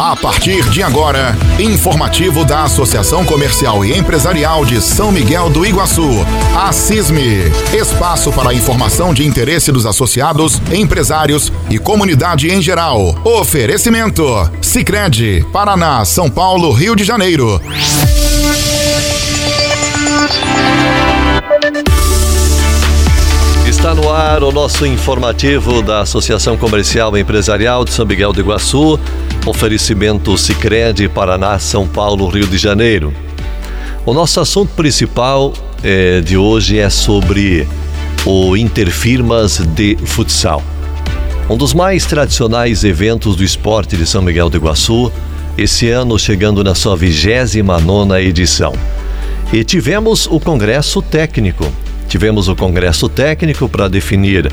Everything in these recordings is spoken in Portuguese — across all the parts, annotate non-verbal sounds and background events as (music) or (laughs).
A partir de agora, informativo da Associação Comercial e Empresarial de São Miguel do Iguaçu, a CISME. Espaço para informação de interesse dos associados, empresários e comunidade em geral. Oferecimento: Sicredi, Paraná, São Paulo, Rio de Janeiro. Está no ar o nosso informativo da Associação Comercial e Empresarial de São Miguel do Iguaçu, oferecimento Sicredi Paraná, São Paulo, Rio de Janeiro. O nosso assunto principal eh, de hoje é sobre o Interfirmas de Futsal. Um dos mais tradicionais eventos do esporte de São Miguel do Iguaçu, esse ano chegando na sua 29 edição. E tivemos o Congresso Técnico, Tivemos o congresso técnico para definir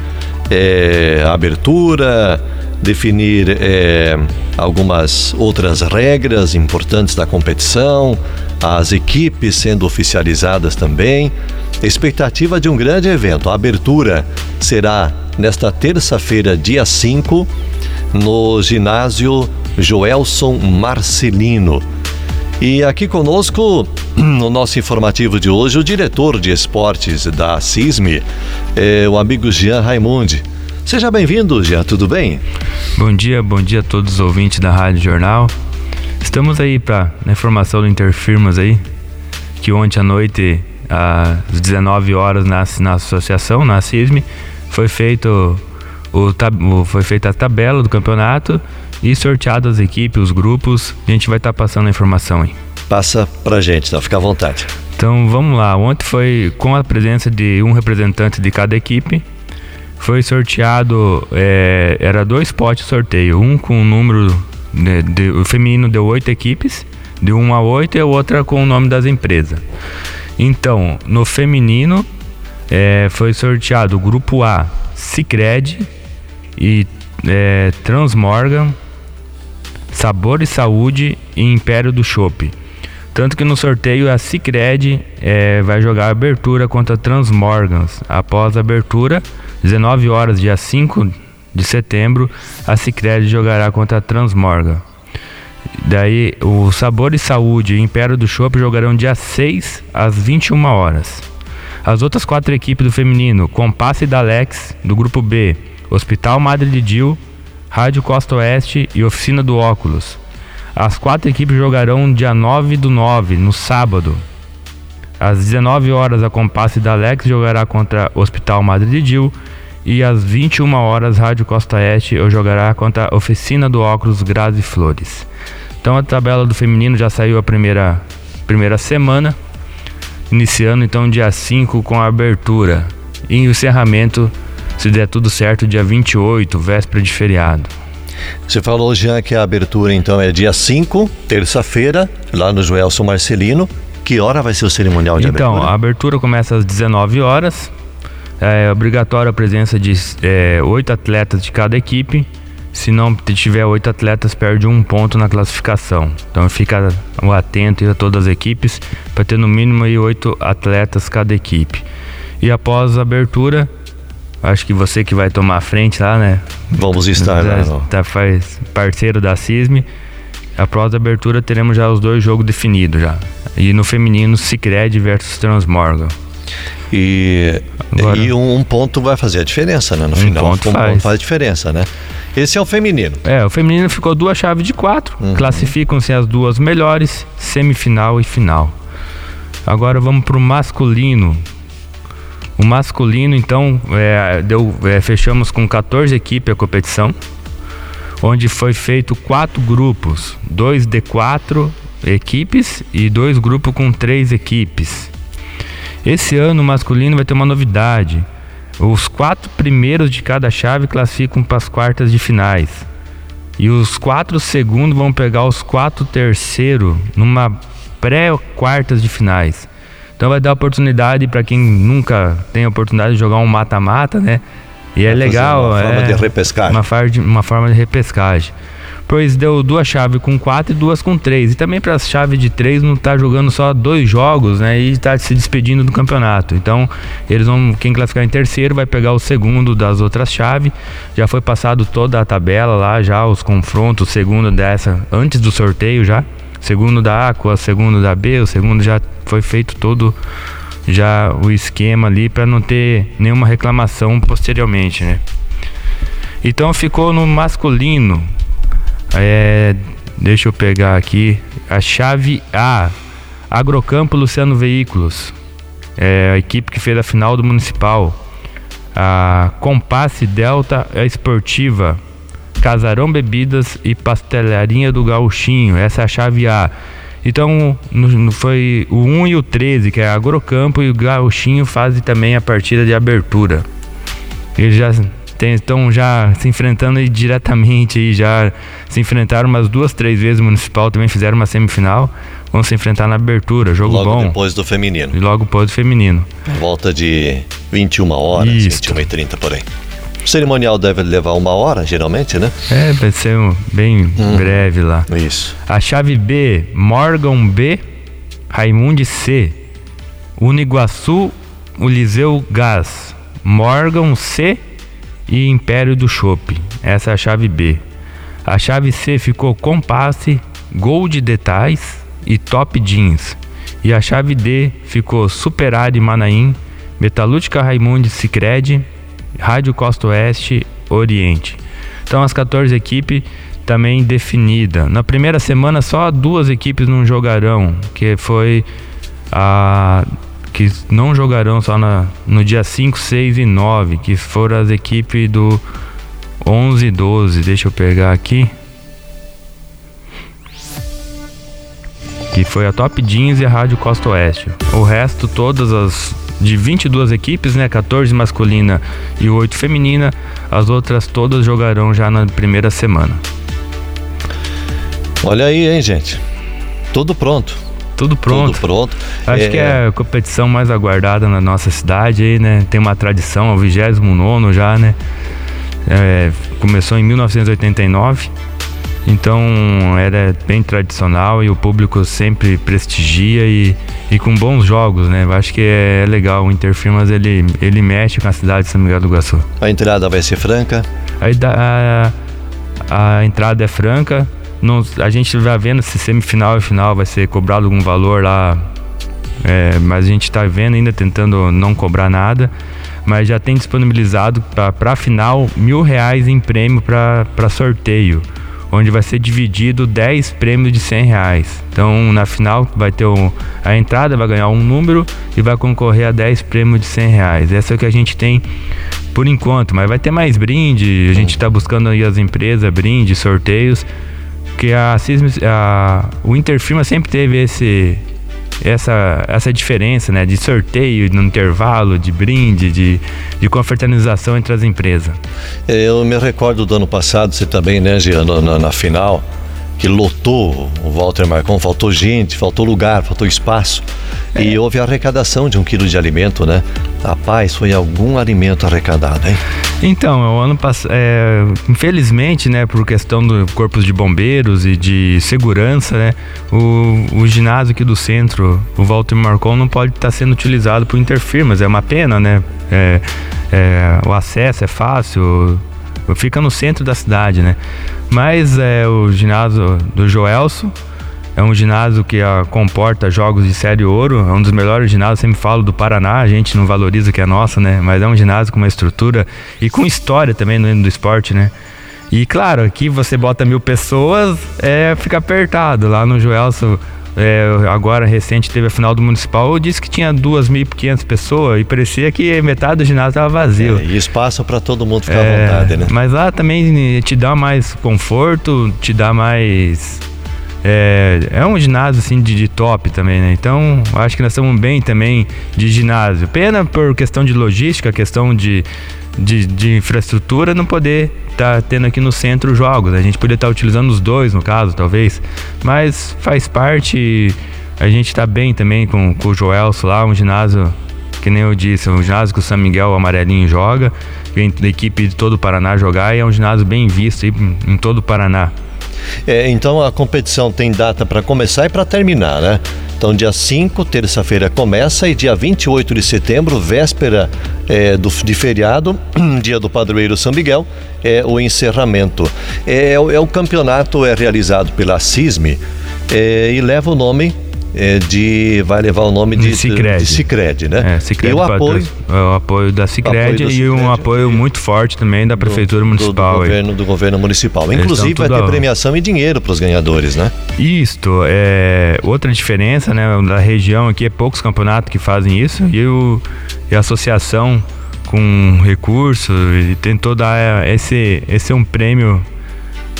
é, a abertura, definir é, algumas outras regras importantes da competição, as equipes sendo oficializadas também. Expectativa de um grande evento. A abertura será nesta terça-feira, dia 5, no ginásio Joelson Marcelino. E aqui conosco, (clears throat) no nosso informativo de hoje, o diretor de esportes da CISME, é o amigo Jean Raimundi. Seja bem-vindo, Jean, tudo bem? Bom dia, bom dia a todos os ouvintes da Rádio Jornal. Estamos aí para a informação do Interfirmas aí, que ontem à noite, às 19 horas, na, na associação, na CISME, foi feito o, foi feita a tabela do campeonato e sorteado as equipes, os grupos. A gente vai estar tá passando a informação aí. Passa pra gente, então, fica à vontade. Então vamos lá. Ontem foi com a presença de um representante de cada equipe. Foi sorteado, é, era dois potes sorteio. Um com o número, de, de, o feminino deu oito equipes, de 1 a 8, e a outra com o nome das empresas. Então, no feminino, é, foi sorteado o grupo A, Cicred, e é, Transmorgan, Sabor e Saúde e Império do Chopp. Tanto que no sorteio a Cicred é, vai jogar a abertura contra a Transmorgans. Após a abertura, 19 horas, dia 5 de setembro, a Cicred jogará contra a Transmorgan. Daí o Sabor e Saúde e Império do Chopp jogarão dia 6 às 21 horas. As outras quatro equipes do feminino, Compass e Dalex, do grupo B, Hospital Madre de Dil, Rádio Costa Oeste e Oficina do Óculos. As quatro equipes jogarão dia 9 do 9, no sábado. Às 19 horas, a Compasse da Alex jogará contra Hospital Madre de Dil. E às 21 horas, Rádio Costa Oeste jogará contra a Oficina do Óculos Grazi Flores. Então a tabela do feminino já saiu a primeira, primeira semana, iniciando então dia 5 com a abertura e o encerramento se der tudo certo, dia 28, véspera de feriado. Você falou já que a abertura então é dia 5, terça-feira, lá no Joelson Marcelino. Que hora vai ser o cerimonial de então, abertura? Então, a abertura começa às 19 horas. É obrigatória a presença de é, oito atletas de cada equipe. Se não tiver oito atletas, perde um ponto na classificação. Então fica atento a todas as equipes para ter no mínimo oito atletas cada equipe. E após a abertura, Acho que você que vai tomar a frente lá, né? Vamos estar lá. Tá, tá, faz parceiro da CISME. Após a abertura teremos já os dois jogos definidos já. E no feminino, Cicred versus Transmorgan. E, Agora, e um, ponto vai fazer a diferença, né? No um final, ponto um faz. ponto faz diferença, né? Esse é o feminino. É, o feminino ficou duas chaves de quatro. Uhum. Classificam-se as duas melhores, semifinal e final. Agora vamos para o masculino. O masculino, então, é, deu, é, fechamos com 14 equipes a competição, onde foi feito quatro grupos, dois de quatro equipes e dois grupos com três equipes. Esse ano o masculino vai ter uma novidade. Os quatro primeiros de cada chave classificam para as quartas de finais. E os quatro segundos vão pegar os quatro terceiros numa pré-quartas de finais. Então vai dar oportunidade para quem nunca tem a oportunidade de jogar um mata-mata, né? E é legal. Uma forma é, de repescagem. Uma, uma forma de repescagem. Pois deu duas chaves com quatro e duas com três. E também para a chave de três não tá jogando só dois jogos, né? E tá se despedindo do campeonato. Então, eles vão quem classificar em terceiro vai pegar o segundo das outras chaves. Já foi passado toda a tabela lá, já os confrontos, segundo dessa antes do sorteio já. Segundo da A, segundo da B, o segundo já foi feito todo já o esquema ali para não ter nenhuma reclamação posteriormente, né? Então ficou no masculino. É, deixa eu pegar aqui a chave A. Agrocampo Luciano Veículos. É a equipe que fez a final do municipal. A Compasse Delta Esportiva. Casarão Bebidas e Pastelaria do Gauchinho. Essa é a chave A. Então, no, foi o 1 e o 13, que é Agrocampo e o Gauchinho fazem também a partida de abertura. Eles já estão já se enfrentando aí diretamente aí, já se enfrentaram umas duas, três vezes municipal, também fizeram uma semifinal. Vão se enfrentar na abertura, jogo logo bom. Logo depois do feminino. E logo depois do feminino. Volta de 21 horas, Isso. 21 e 30 por aí. O cerimonial deve levar uma hora, geralmente, né? É, vai ser bem hum, breve lá. Isso. A chave B, Morgan B, Raimundo C, Uniguaçu, Uliseu Gás, Morgan C e Império do Chopp. Essa é a chave B. A chave C ficou Compasse, Gold Detais e Top Jeans. E a chave D ficou Superar e Manaim, Metalúrgica Raimundo Cicred, Rádio Costa Oeste, Oriente. Então as 14 equipes também definida. Na primeira semana só duas equipes não jogarão, que foi a que não jogarão só na, no dia 5, 6 e 9, que foram as equipes do 11 e 12. Deixa eu pegar aqui. Que foi a Top Jeans e a Rádio Costa Oeste. O resto, todas as de 22 equipes, né, 14 masculina e 8 feminina, as outras todas jogarão já na primeira semana. Olha aí, hein, gente. Tudo pronto. Tudo pronto. Tudo pronto. Acho é... que é a competição mais aguardada na nossa cidade aí, né? Tem uma tradição, é o 29 já, né? É, começou em 1989 então era bem tradicional e o público sempre prestigia e, e com bons jogos, né? Eu acho que é legal. O Interfirmas ele, ele mexe com a cidade de São Miguel do Iguaçu. A entrada vai ser franca? A, a, a entrada é franca. Não, a gente vai vendo se semifinal e final vai ser cobrado algum valor lá. É, mas a gente está vendo ainda tentando não cobrar nada. Mas já tem disponibilizado para a final mil reais em prêmio para sorteio onde vai ser dividido 10 prêmios de 100 reais. Então, na final, vai ter um, a entrada, vai ganhar um número e vai concorrer a 10 prêmios de 100 reais. Essa é o que a gente tem por enquanto, mas vai ter mais brinde. A gente está buscando aí as empresas, brinde, sorteios. Que a, a o Interfirma sempre teve esse essa, essa diferença né, de sorteio no intervalo, de brinde, de, de confraternização entre as empresas. Eu me recordo do ano passado, você também, né, Jean, na, na final, que lotou o Walter Marcon, faltou gente, faltou lugar, faltou espaço. É. E houve arrecadação de um quilo de alimento, né? Rapaz, foi algum alimento arrecadado, hein? Então, o ano passado, é, infelizmente, né, por questão do corpos de bombeiros e de segurança, né, o, o ginásio aqui do centro, o Walter Marcon, não pode estar sendo utilizado por interfirmas. É uma pena, né? É, é, o acesso é fácil, fica no centro da cidade, né? Mas é o ginásio do Joelso é um ginásio que a, ah, comporta jogos de série ouro, é um dos melhores ginásios, sempre falo do Paraná, a gente não valoriza que é nossa, né? Mas é um ginásio com uma estrutura e com história também no do esporte, né? E claro, aqui você bota mil pessoas, é, fica apertado. Lá no Joelso, é, agora recente teve a final do Municipal, eu disse que tinha 2.500 pessoas e parecia que metade do ginásio estava vazio. É, e espaço para todo mundo ficar é, à vontade, né? Mas lá também te dá mais conforto, te dá mais é, é um ginásio assim de, de, top também, né? Então acho que nós estamos bem também de ginásio. Pena por questão de logística, questão de, de, de infraestrutura, não poder estar tá tendo aqui no centro jogos. A gente poderia estar tá utilizando os dois, no caso, talvez. Mas faz parte. A gente está bem também com, com o Joelso lá, um ginásio que nem eu disse, um ginásio que o São Miguel o Amarelinho joga, vem da equipe de todo o Paraná jogar e é um ginásio bem visto em todo o Paraná. É, então a competição tem data para começar e para terminar, né? Então, dia 5, terça-feira começa, e dia 28 de setembro, véspera é, do, de feriado, (clears throat) dia do padroeiro São Miguel, é o encerramento. É, é o campeonato é realizado pela CISME é, e leva o nome é, de vai levar o nome de Cicred, de Cicred né? É, Cicred e o apoio, o apoio da Cicred e um apoio muito forte também da prefeitura do, municipal. Do, do governo, do governo municipal. Inclusive vai ter premiação e dinheiro para os ganhadores, né? Isto é outra diferença, né? Da região aqui é poucos campeonatos que fazem isso e, o, e a associação com recursos e tentou dar esse esse é um prêmio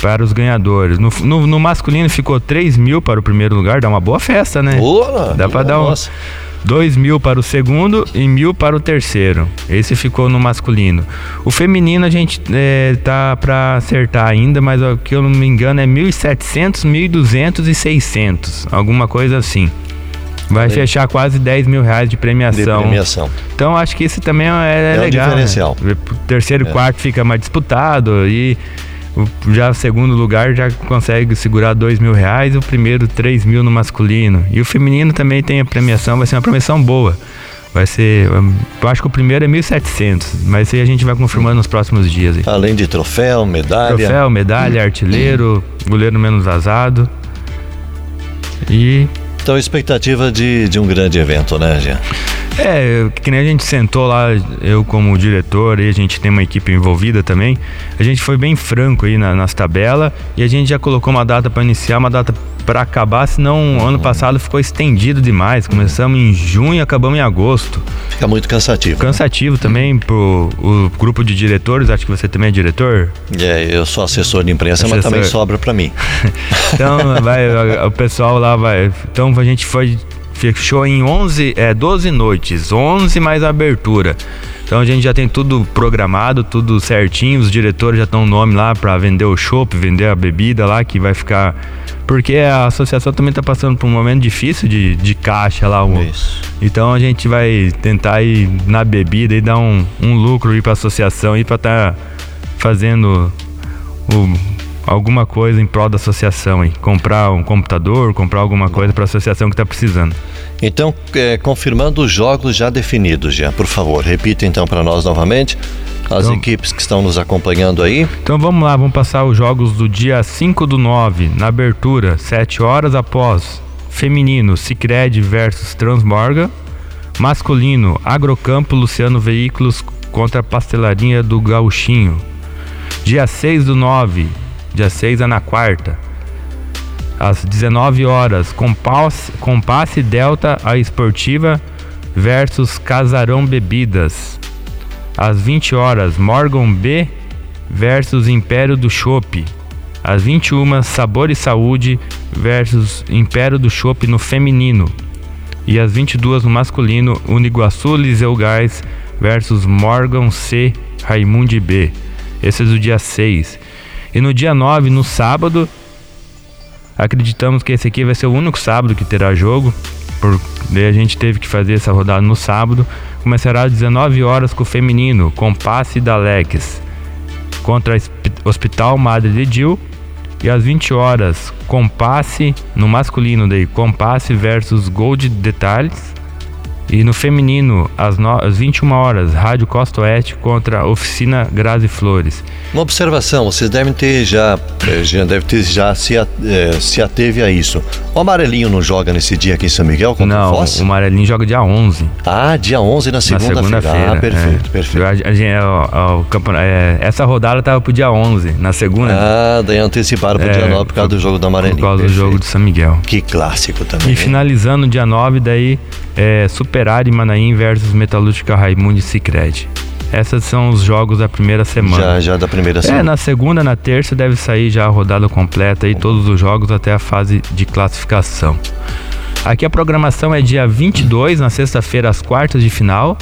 para os ganhadores. No, no, no, masculino ficou 3 mil para o primeiro lugar, dá uma boa festa, né? Boa! Dá para dar um, 2 mil para o segundo e mil para o terceiro. Esse ficou no masculino. O feminino a gente é, tá para acertar ainda, mas o que eu não me engano é 1.700, 1.200 e 600, alguma coisa assim. Vai fechar quase 10 mil reais de premiação. De premiação. Então acho que esse também é, é, é legal. Um diferencial. Né? O terceiro e é. quarto fica mais disputado e já o segundo lugar já consegue segurar dois mil reais, o primeiro três mil no masculino. E o feminino também tem a premiação, vai ser uma premiação boa. Vai ser, eu acho que o primeiro é 1.700, mas aí a gente vai confirmando nos próximos dias. Aí. Além de troféu, medalha. Troféu, medalha, artilheiro, goleiro menos vazado. E. Então, expectativa de, de um grande evento, né, Jean? É, que nem a gente sentou lá, eu como diretor e a gente tem uma equipe envolvida também, a gente foi bem franco aí na, nas tabelas e a gente já colocou uma data para iniciar, uma data para acabar, senão ano passado ficou estendido demais. Começamos em junho e acabamos em agosto. Fica muito cansativo. Cansativo né? também pro o grupo de diretores, acho que você também é diretor. É, eu sou assessor de imprensa, assessor. mas também sobra para mim. (laughs) então, vai, o pessoal lá vai. Então a gente foi fechou em 11, é, 12 noites, 11 mais abertura. Então a gente já tem tudo programado, tudo certinho, os diretores já estão o nome lá para vender o chopp, vender a bebida lá que vai ficar porque a associação também está passando por um momento difícil de, de caixa lá. Isso. Então a gente vai tentar ir na bebida e dar um, um lucro para a associação e para estar tá fazendo o alguma coisa em prol da associação aí. Comprar um computador, comprar alguma coisa para a associação que está precisando. Então, é, confirmando os jogos já definidos, já, por favor, repita então para nós novamente as então, equipes que estão nos acompanhando aí. Então vamos lá, vamos passar os jogos do dia 5 do 9, na abertura, 7 horas após feminino Cicred versus Transmorga, masculino Agrocampo Luciano Veículos contra a Pastelaria do Gauchinho. Dia 6 do 9, dia 6 é na quarta. Às 19 horas, Compasse, Compasse Delta a Esportiva versus Casarão Bebidas. Às 20 horas, Morgan B versus Império do Chopp. Às 21, Sabor e Saúde versus Império do Chopp no feminino. E às 22 no masculino, Uniguaçu Liseu Gás versus Morgan C Raimundi B. Esse é do dia 6. E no dia 9, no sábado, acreditamos que esse aqui vai ser o único sábado que terá jogo. Por, a gente teve que fazer essa rodada no sábado. Começará às 19 horas com o feminino, com Passe da Lex contra Hospital Madre de Dil. E às 20 horas, Compasse no masculino, daí Compasse versus Gold Detalhes. E no feminino, às, no, às 21 horas, Rádio Costa Oeste contra Oficina Grazi Flores. Uma observação, vocês devem ter já, eh, já deve ter já se, é, se ateve a isso. O amarelinho não joga nesse dia aqui em São Miguel contra não, o Foz? o amarelinho joga dia 11. Ah, dia 11 na segunda-feira. Na segunda ah, perfeito, é. perfeito. A, a, a, é, essa rodada estava pro dia 11, na segunda. Ah, daí anteciparam pro é, dia 9 por causa do jogo do amarelinho. Por causa perfeito. do jogo de São Miguel. Que clássico também. E finalizando dia 9, daí é, Superar e Manaim versus Metalúrgica Raimundo e Cicred. Esses são os jogos da primeira semana. Já, já da primeira semana. É, na segunda, na terça deve sair já a rodada completa e todos os jogos até a fase de classificação. Aqui a programação é dia 22, na sexta-feira, as quartas de final.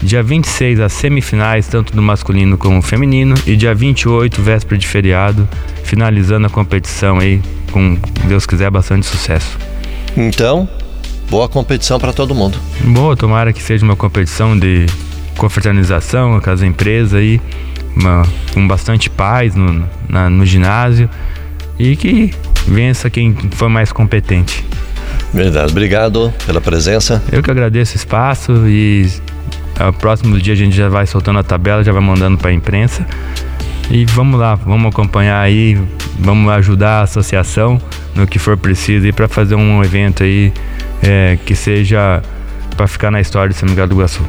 Dia 26, as semifinais, tanto do masculino como feminino. E dia 28, véspera de feriado, finalizando a competição aí com, Deus quiser, bastante sucesso. Então, boa competição para todo mundo. Boa, tomara que seja uma competição de confraternização com as empresas aí, uma, com bastante paz no, na, no ginásio e que vença quem for mais competente. Verdade. Obrigado pela presença. Eu que agradeço o espaço e ao próximo dia a gente já vai soltando a tabela, já vai mandando para a imprensa. E vamos lá, vamos acompanhar aí, vamos ajudar a associação no que for preciso para fazer um evento aí é, que seja para ficar na história de São Miguel do Iguaçu.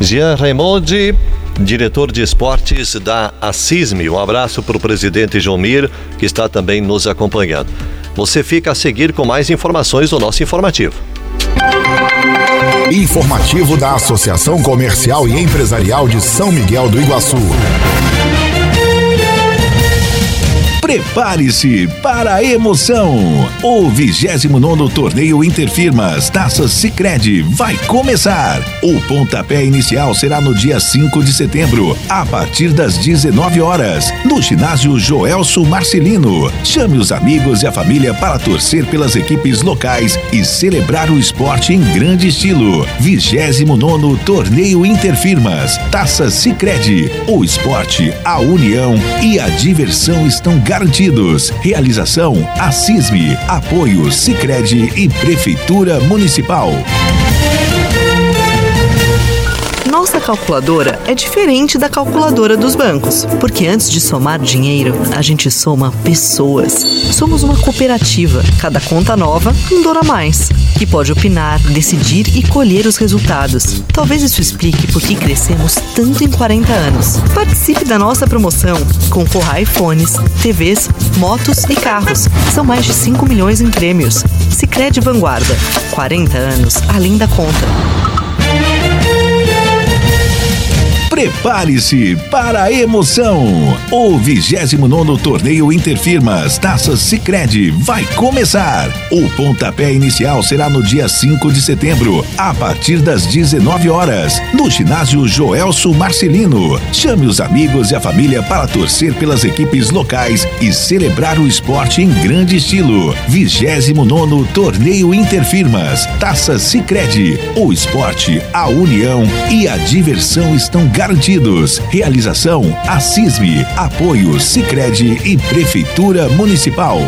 Jean Raimondi, diretor de esportes da Assisme. Um abraço para o presidente João Mir, que está também nos acompanhando. Você fica a seguir com mais informações do nosso informativo. Informativo da Associação Comercial e Empresarial de São Miguel do Iguaçu. Prepare-se para a emoção! O 29 Torneio Interfirmas Taças Sicredi vai começar! O pontapé inicial será no dia 5 de setembro, a partir das 19 horas, no ginásio Joelso Marcelino. Chame os amigos e a família para torcer pelas equipes locais e celebrar o esporte em grande estilo. 29 Torneio Interfirmas Taças Sicredi. O esporte, a união e a diversão estão garantidos garantidos. Realização Assisme. Apoio Sicredi e Prefeitura Municipal. Nossa calculadora é diferente da calculadora dos bancos, porque antes de somar dinheiro, a gente soma pessoas. Somos uma cooperativa, cada conta nova, um dor a mais, que pode opinar, decidir e colher os resultados. Talvez isso explique por que crescemos tanto em 40 anos. Participe da nossa promoção, concorra iPhones, TVs, motos e carros. São mais de 5 milhões em prêmios. Sicredi Vanguarda, 40 anos além da conta. Prepare-se para a emoção! O 29 Torneio Interfirmas Taças Sicredi vai começar! O pontapé inicial será no dia 5 de setembro, a partir das 19 horas, no ginásio Joelso Marcelino. Chame os amigos e a família para torcer pelas equipes locais e celebrar o esporte em grande estilo. 29 Torneio Interfirmas Taças Sicredi. O esporte, a união e a diversão estão garantidos garantidos. Realização Assisme. Apoio Sicredi e Prefeitura Municipal.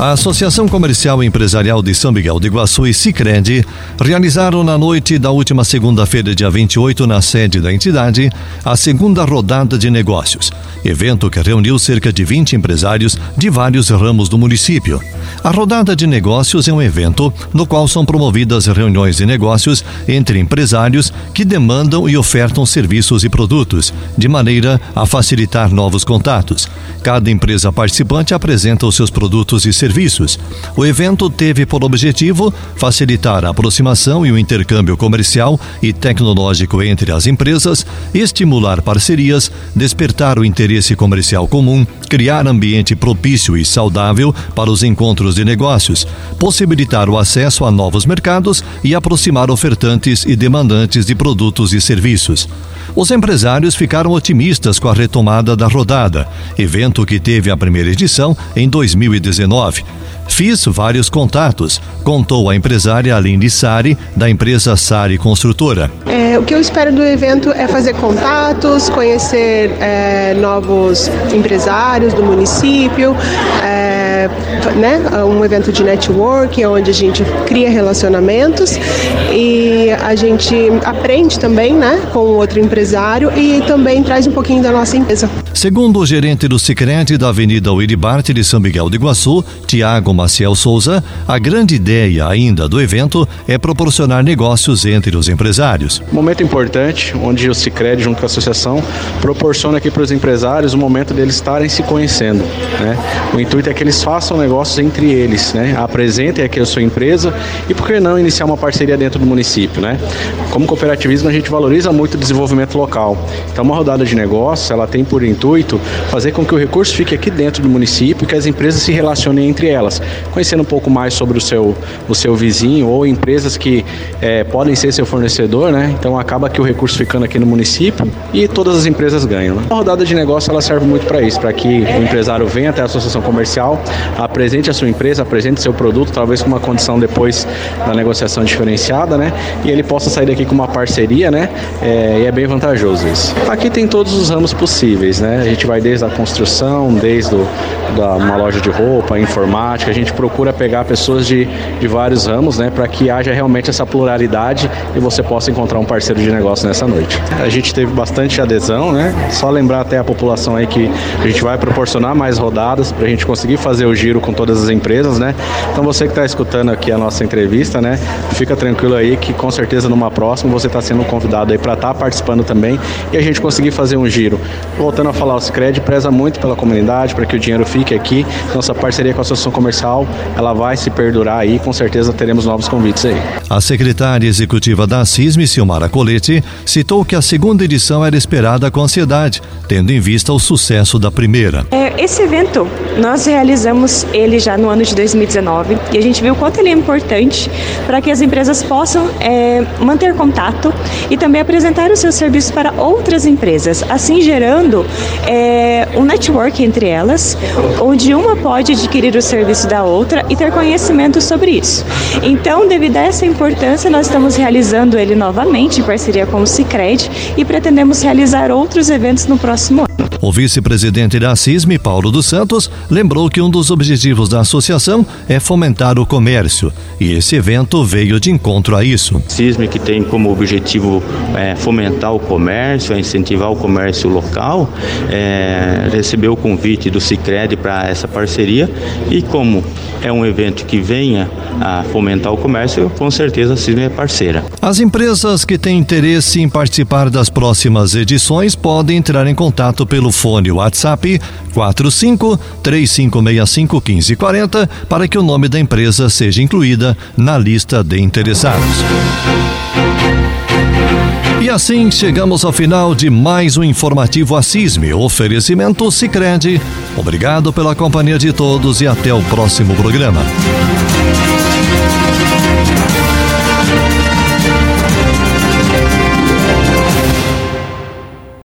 A Associação Comercial e Empresarial de São Miguel de Iguaçu e Sicredi realizaram na noite da última segunda-feira, dia 28, na sede da entidade, a segunda rodada de negócios, evento que reuniu cerca de 20 empresários de vários ramos do município. A rodada de negócios é um evento no qual são promovidas reuniões de negócios entre empresários que demandam e ofertam serviços e produtos, de maneira a facilitar novos contatos. Cada empresa participante apresenta os seus produtos e serviços serviços. O evento teve por objetivo facilitar a aproximação e o intercâmbio comercial e tecnológico entre as empresas, estimular parcerias, despertar o interesse comercial comum, criar ambiente propício e saudável para os encontros de negócios, possibilitar o acesso a novos mercados e aproximar ofertantes e demandantes de produtos e serviços. Os empresários ficaram otimistas com a retomada da rodada, evento que teve a primeira edição em 2019. Fiz vários contatos, contou a empresária Aline Sari, da empresa Sari Construtora. É, o que eu espero do evento é fazer contatos, conhecer é, novos empresários do município, é, né, um evento de networking onde a gente cria relacionamentos e a gente aprende também né, com outro empresário e também traz um pouquinho da nossa empresa. Segundo o gerente do Sicredi da Avenida Uiribarte de São Miguel de Iguaçu, Tiago Maciel Souza, a grande ideia ainda do evento é proporcionar negócios entre os empresários. Momento importante, onde o Sicredi junto com a associação proporciona aqui para os empresários o momento deles estarem se conhecendo. Né? O intuito é que eles façam negócios entre eles, né? apresentem aqui a sua empresa e por que não iniciar uma parceria dentro do município. Né? Como cooperativismo a gente valoriza muito o desenvolvimento local. Então uma rodada de negócios ela tem por intuito intuito fazer com que o recurso fique aqui dentro do município e que as empresas se relacionem entre elas, conhecendo um pouco mais sobre o seu, o seu vizinho ou empresas que é, podem ser seu fornecedor, né? Então acaba que o recurso ficando aqui no município e todas as empresas ganham. Né? A rodada de negócio ela serve muito para isso, para que o empresário venha até a associação comercial, apresente a sua empresa, apresente seu produto, talvez com uma condição depois da negociação diferenciada, né? E ele possa sair daqui com uma parceria, né? É, e é bem vantajoso isso. Aqui tem todos os ramos possíveis, né? A gente vai desde a construção, desde o, da, uma loja de roupa, informática, a gente procura pegar pessoas de, de vários ramos, né? Para que haja realmente essa pluralidade e você possa encontrar um parceiro de negócio nessa noite. A gente teve bastante adesão, né? Só lembrar até a população aí que a gente vai proporcionar mais rodadas para a gente conseguir fazer o giro com todas as empresas, né? Então você que está escutando aqui a nossa entrevista, né? Fica tranquilo aí que com certeza numa próxima você está sendo convidado aí para estar tá participando também e a gente conseguir fazer um giro. Voltando a falar, o Cicred preza muito pela comunidade, para que o dinheiro fique aqui. Nossa parceria com a Associação Comercial, ela vai se perdurar aí, com certeza teremos novos convites aí. A secretária executiva da CISM, Silmara Colete, citou que a segunda edição era esperada com ansiedade, tendo em vista o sucesso da primeira. É, esse evento, nós realizamos ele já no ano de 2019 e a gente viu o quanto ele é importante para que as empresas possam é, manter contato e também apresentar os seus serviços para outras empresas, assim gerando é, um network entre elas, onde uma pode adquirir o serviço da outra e ter conhecimento sobre isso. Então, devido a essa importância, nós estamos realizando ele novamente em parceria com o Cicred e pretendemos realizar outros eventos no próximo ano. O vice-presidente da CISM, Paulo dos Santos, lembrou que um dos objetivos da associação é fomentar o comércio e esse evento veio de encontro a isso. CISM que tem como objetivo é, fomentar o comércio, é incentivar o comércio local, é, recebeu o convite do Cicred para essa parceria e como é um evento que venha a fomentar o comércio, com certeza a CISM é parceira. As empresas que têm interesse em participar das próximas edições podem entrar em contato pelo fone WhatsApp 45 3565 1540 para que o nome da empresa seja incluída na lista de interessados. E assim chegamos ao final de mais um informativo Assisme, oferecimento Sicredi. Obrigado pela companhia de todos e até o próximo programa.